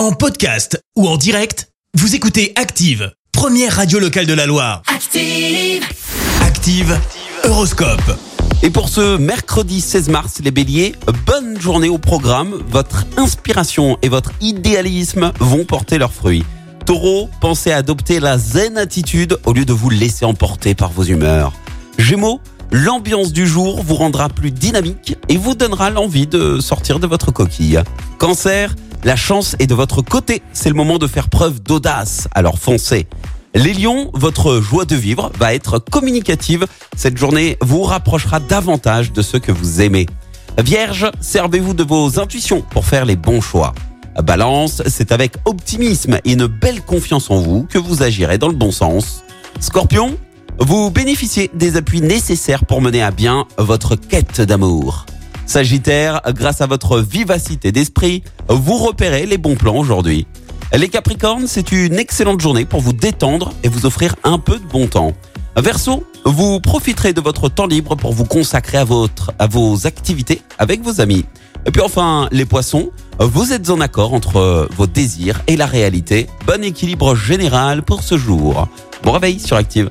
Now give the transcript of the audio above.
En podcast ou en direct, vous écoutez Active, première radio locale de la Loire. Active. Active, Horoscope. Et pour ce mercredi 16 mars, les béliers, bonne journée au programme. Votre inspiration et votre idéalisme vont porter leurs fruits. Taureau, pensez à adopter la zen attitude au lieu de vous laisser emporter par vos humeurs. Gémeaux, l'ambiance du jour vous rendra plus dynamique et vous donnera l'envie de sortir de votre coquille. Cancer, la chance est de votre côté. C'est le moment de faire preuve d'audace. Alors foncez. Les lions, votre joie de vivre va être communicative. Cette journée vous rapprochera davantage de ceux que vous aimez. Vierge, servez-vous de vos intuitions pour faire les bons choix. Balance, c'est avec optimisme et une belle confiance en vous que vous agirez dans le bon sens. Scorpion, vous bénéficiez des appuis nécessaires pour mener à bien votre quête d'amour. Sagittaire, grâce à votre vivacité d'esprit, vous repérez les bons plans aujourd'hui. Les Capricornes, c'est une excellente journée pour vous détendre et vous offrir un peu de bon temps. Verseau, vous profiterez de votre temps libre pour vous consacrer à, votre, à vos activités avec vos amis. Et puis enfin, les poissons, vous êtes en accord entre vos désirs et la réalité. Bon équilibre général pour ce jour. Bon réveil sur Active.